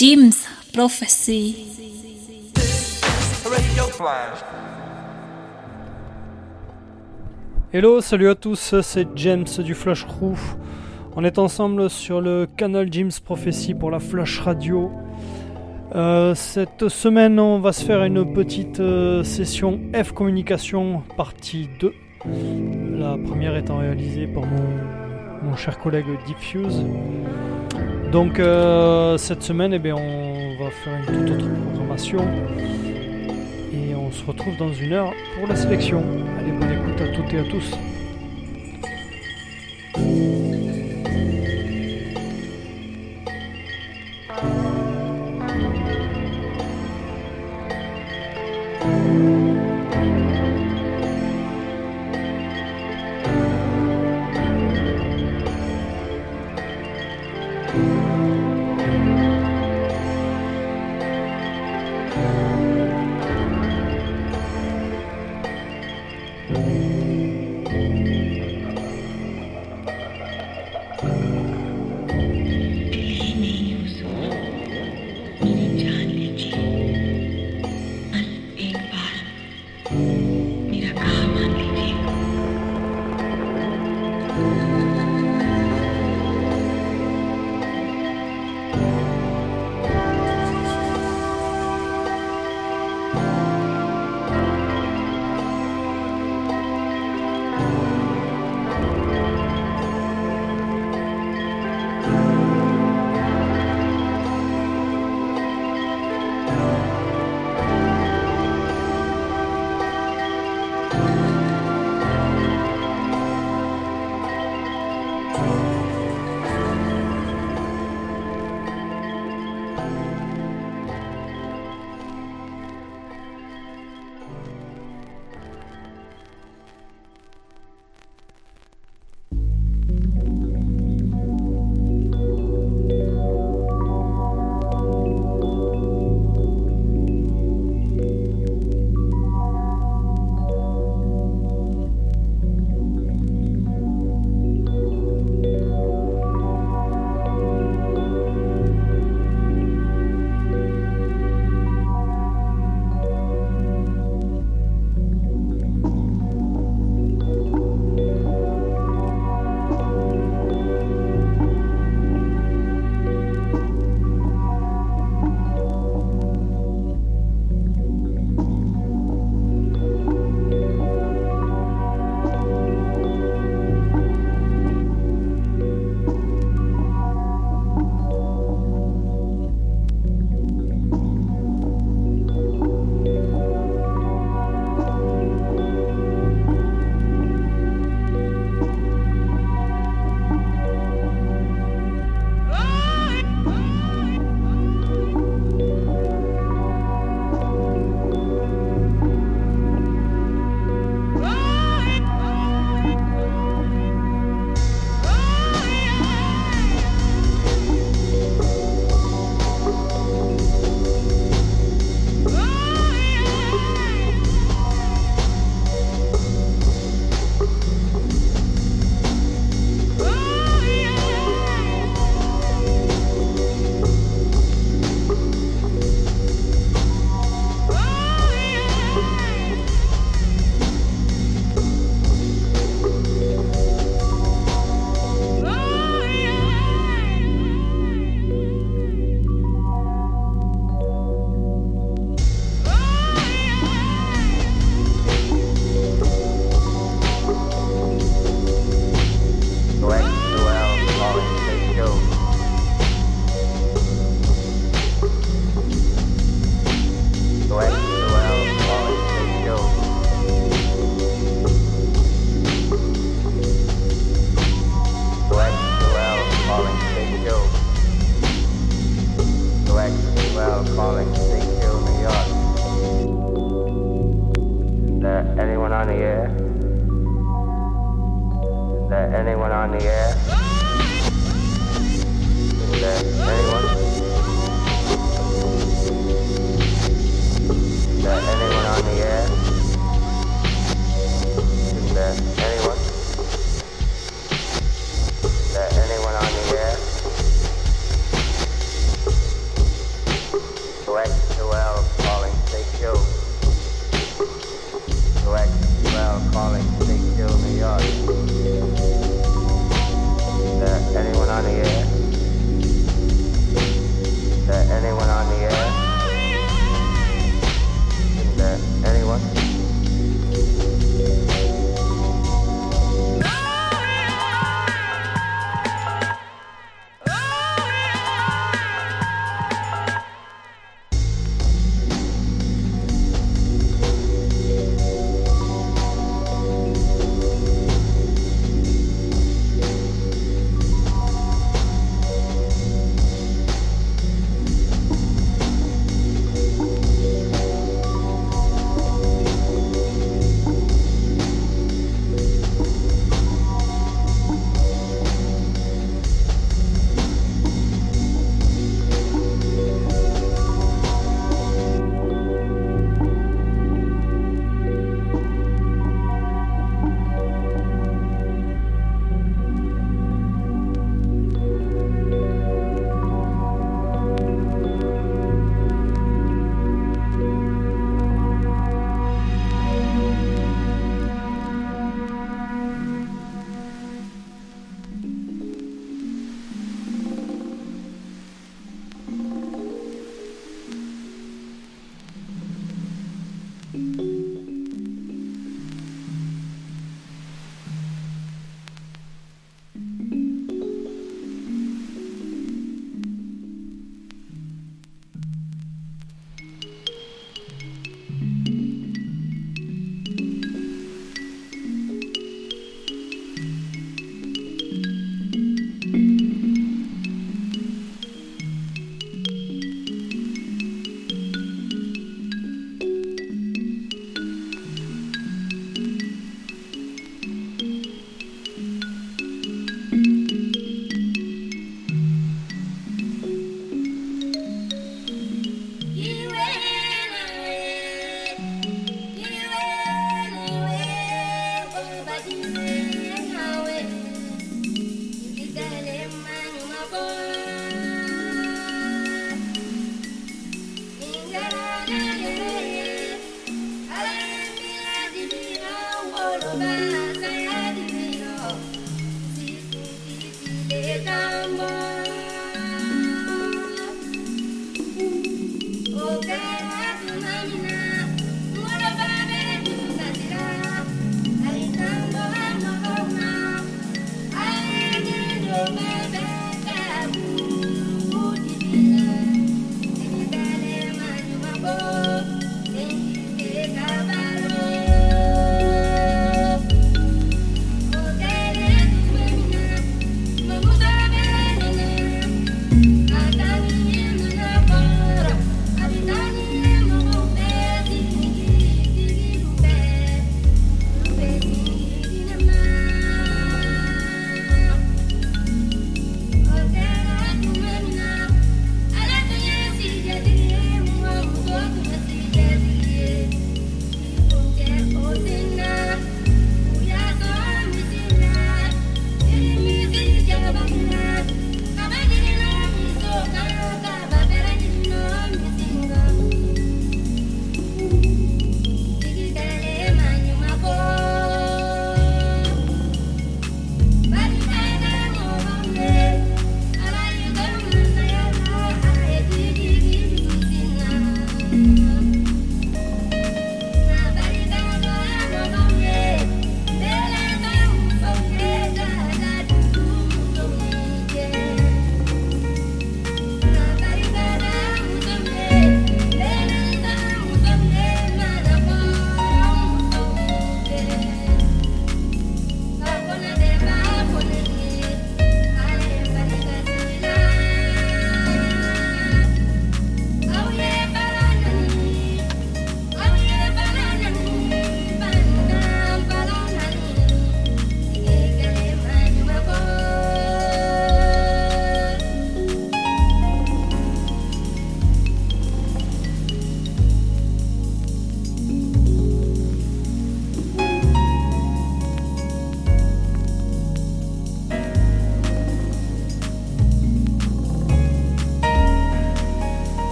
Jim's Prophecy. Hello, salut à tous, c'est James du Flash Crew. On est ensemble sur le canal Jim's Prophecy pour la Flash Radio. Euh, cette semaine, on va se faire une petite euh, session F Communication partie 2. La première étant réalisée par mon, cher collègue Diffuse. Donc euh, cette semaine, eh on va faire une toute autre programmation. Et on se retrouve dans une heure pour la sélection. Allez, bonne écoute à toutes et à tous.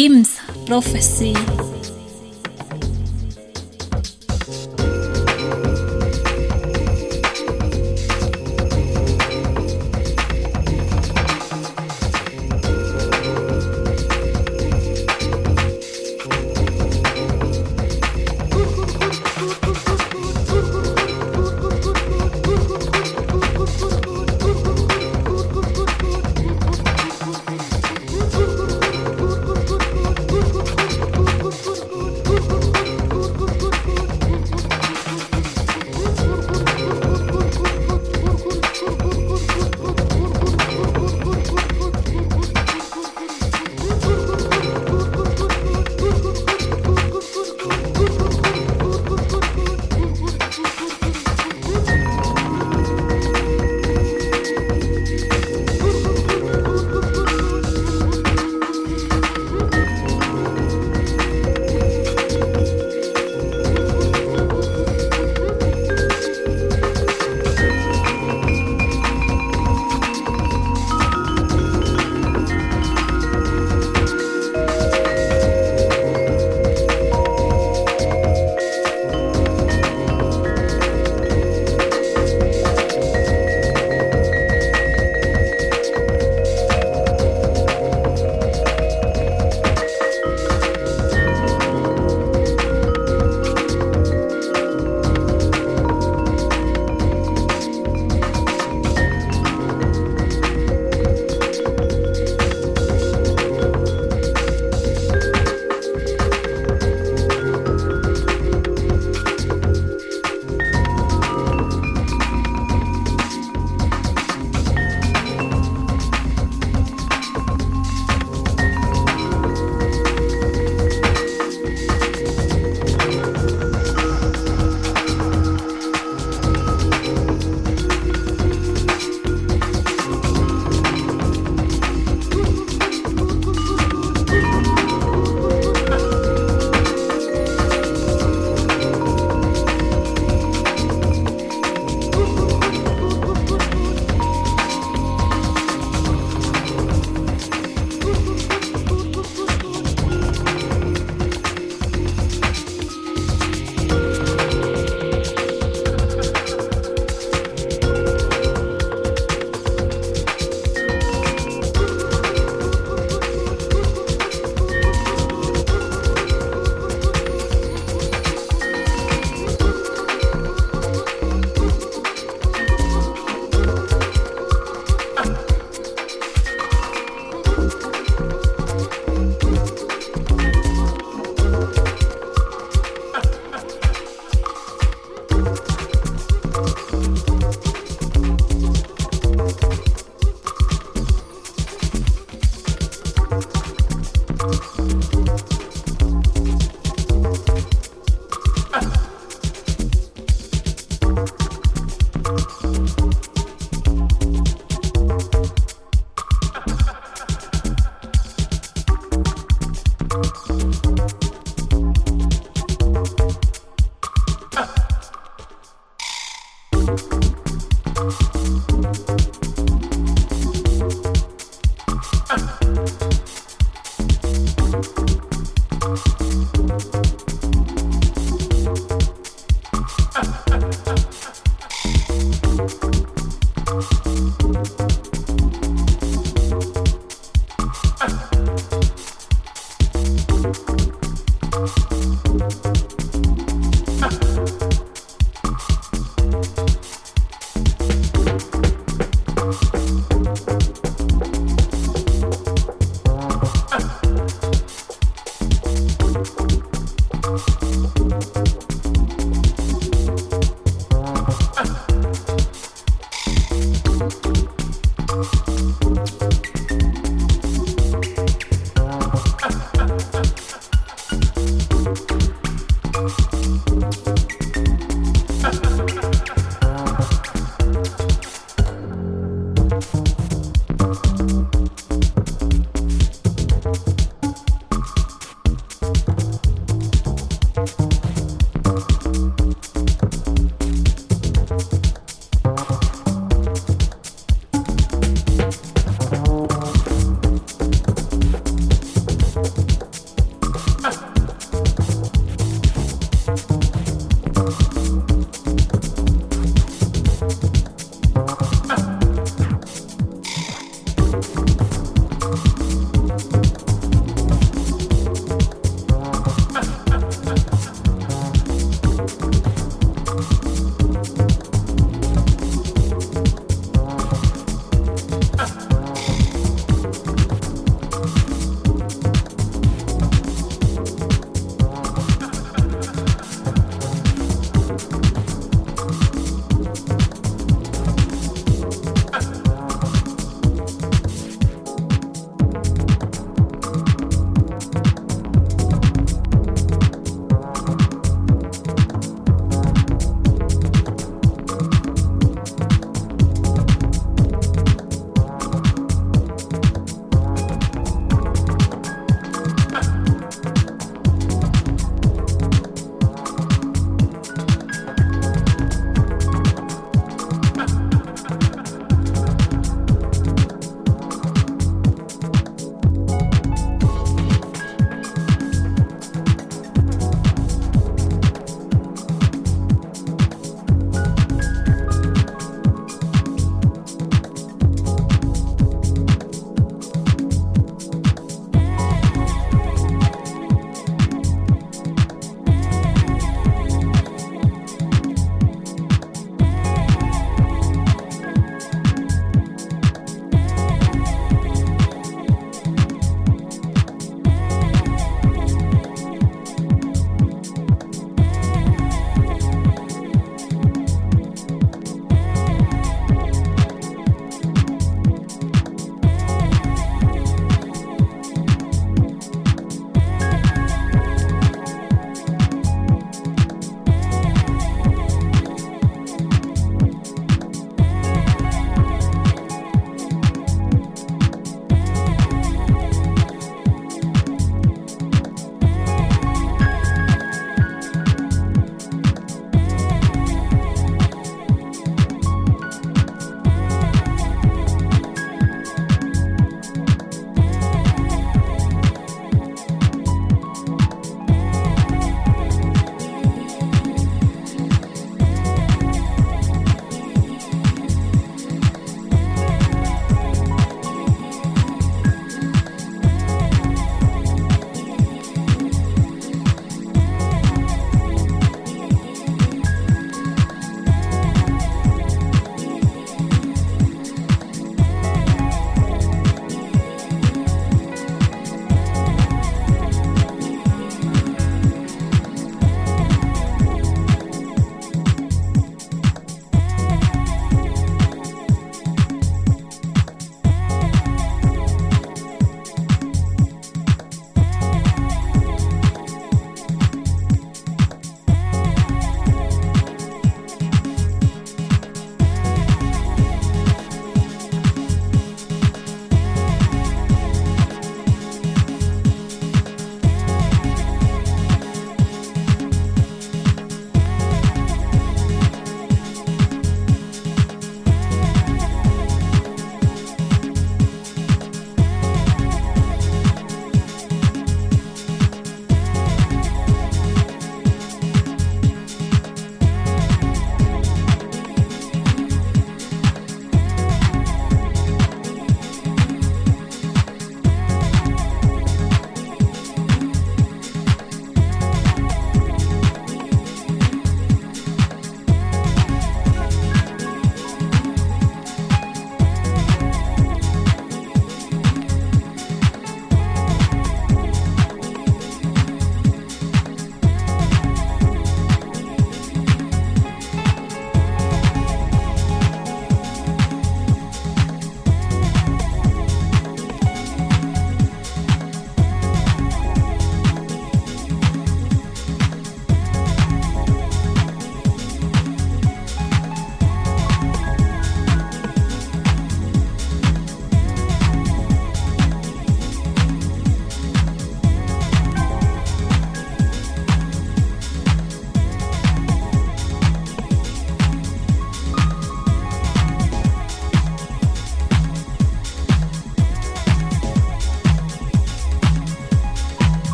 ģims profesija.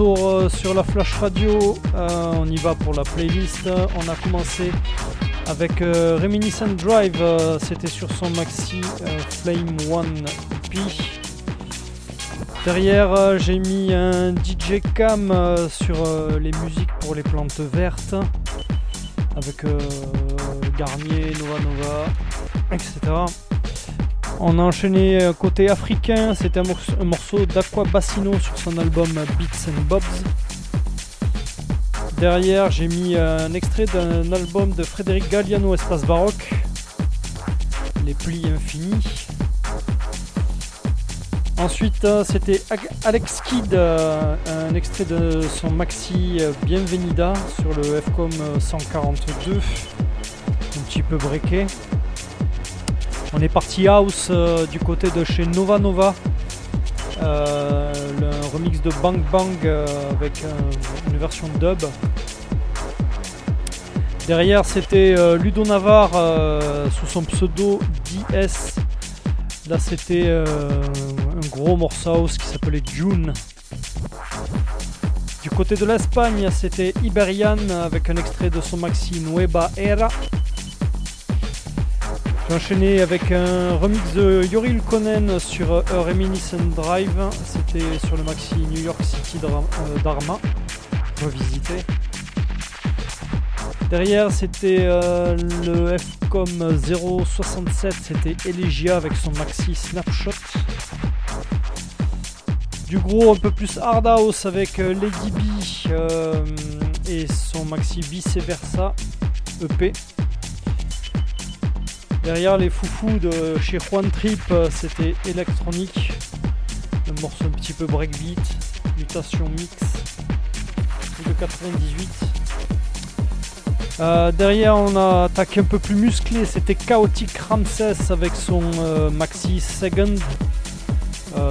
Retour sur la Flash Radio. on y va pour la playlist. On a commencé avec Reminiscent Drive. C'était sur son maxi Flame One P. Derrière, j'ai mis un DJ Cam sur les musiques pour les plantes vertes avec Garnier, Nova Nova, etc. On a enchaîné euh, côté africain, c'était un morceau, d'Aqua Bassino sur son album Beats and Bobs. Derrière, j'ai mis euh, un extrait d'un album de Frédéric Galliano, Espace Baroque, Les Plis Infinis. Ensuite, euh, c'était Alex Kidd, un extrait de son maxi Bienvenida sur le FCOM 142, un petit peu breaké. On est parti house euh, du côté de chez Nova Nova. Euh, le remix de Bang Bang euh, avec une version dub. Derrière c'était Ludo Navarre sous son pseudo DS. Là c'était un gros morceau house qui s'appelait June. Du côté de l'Espagne c'était Iberian avec un extrait de son maxi Nueva Era. Enchaîné avec un remix de Yoril Konen sur A Reminiscent Drive. C'était sur le maxi New York City euh, Dharma, revisité. Derrière, c'était euh, le FCOM 067, c'était Elegia avec son maxi Snapshot. Du gros un peu plus hard house avec euh, Lady B et son maxi Vice Versa EP. Derrière les foufous de chez Juan Trip, euh, c'était électronique. Un morceau un petit peu breakbeat, mutation mix de 98. Euh, derrière on a attaqué un peu plus musclé, c'était Chaotic Ramses avec son euh, maxi Second.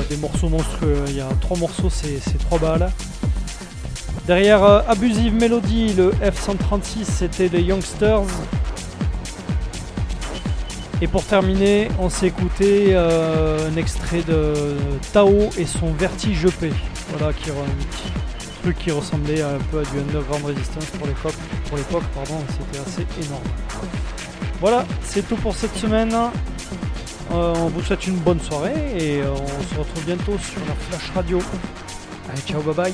des morceaux monstrueux, il y a trois morceaux, c'est trois balles. Derrière Abusive Melody, le F136 c'était les Youngsters. Et pour terminer, on s'est écouté euh, un extrait de Tao et son Vertige EP. Voilà, qui un truc qui ressemblait un peu à du Underground Resistance pour l'époque. Pour l'époque, pardon, c'était assez énorme. Voilà, c'est tout pour cette semaine. Euh, on vous souhaite une bonne soirée et euh, on se retrouve bientôt sur la Flash Radio. Allez, ciao, bye bye.